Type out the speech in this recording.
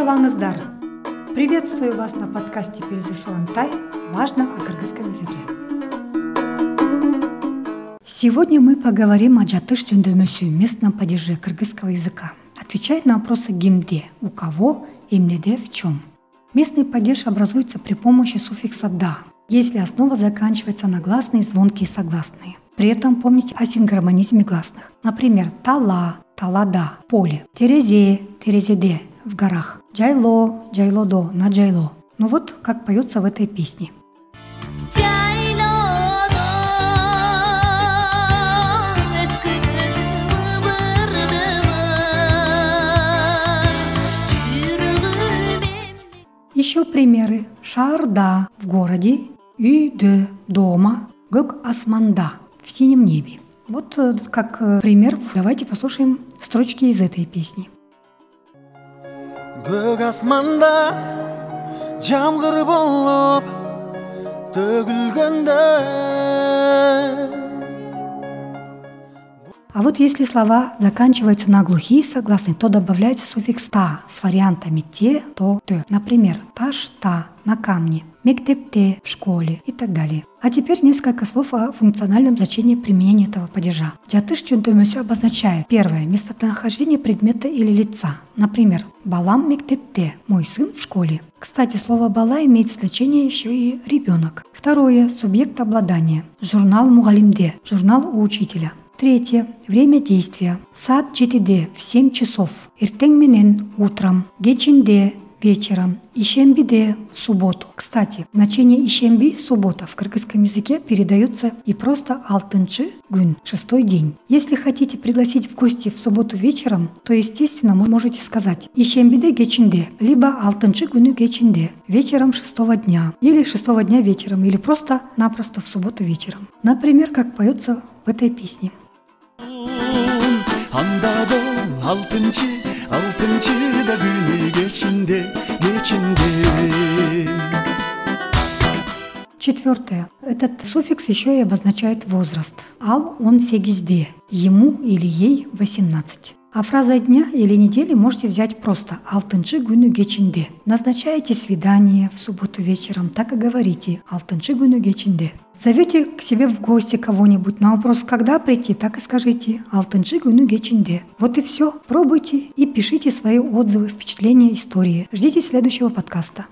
саламатсыздар приветствую вас на подкасте сурантай важно о кыргызском языке. Сегодня мы поговорим о джатыш жөндөмөсү местном падеже кыргызского языка. Отвечает на вопросы гимде у кого эмнеде в чем местный падеж образуется при помощи суффикса да если основа заканчивается на гласные звонкие согласные. При этом помните о сингармонизме гласных. Например, тала, талада, поле, терезе, терезеде, в горах, джайло, джайлодо, на джайло. Ну вот как поется в этой песне. Еще примеры. Шарда в городе, үйде дома, гök асманда в синем небе. Вот э, как э, пример, давайте послушаем строчки из этой песни. Көк асманда жамғыр болып төгілгенде А вот если слова заканчиваются на глухие согласные, то добавляется суффикс «та» с вариантами «те», «то», «ты». Например, «таш», «та» на камне, «мектепте» в школе и так далее. А теперь несколько слов о функциональном значении применения этого падежа. Джатыш чунтумюсю обозначает первое – местонахождение предмета или лица. Например, «балам мектепте» – «мой сын в школе». Кстати, слово «бала» имеет значение еще и «ребенок». Второе – субъект обладания. Журнал «Мугалимде» – журнал у учителя. Третье. Время действия. Сад жетиде в 7 часов. Иртең менен утром. Кечинде вечером. Ишембиде в субботу. Кстати, значение ишемби – суббота в кыргызском языке передается и просто алтынчы гүн – шестой день. Если хотите пригласить в гости в субботу вечером, то, естественно, вы можете сказать ишембиде гечинде, либо алтынчы гүнү гечинде – вечером шестого дня, или шестого дня вечером, или просто-напросто в субботу вечером. Например, как поется в этой песне. Altıncı da günü geçindi, geçindi Четвертое. Этот суффикс еще и обозначает возраст. Ал он сегизде, ему или ей 18. А фраза дня или недели можете взять просто «Алтынчы гүнү гечинде». Назначаете свидание в субботу вечером, так и говорите «Алтынчы гүнү гечинде». Зовете к себе в гости кого-нибудь на вопрос «Когда прийти?» так и скажите «Алтынчы гүнү гечинде». Вот и все. Пробуйте и пишите свои отзывы, впечатления, истории. Ждите следующего подкаста.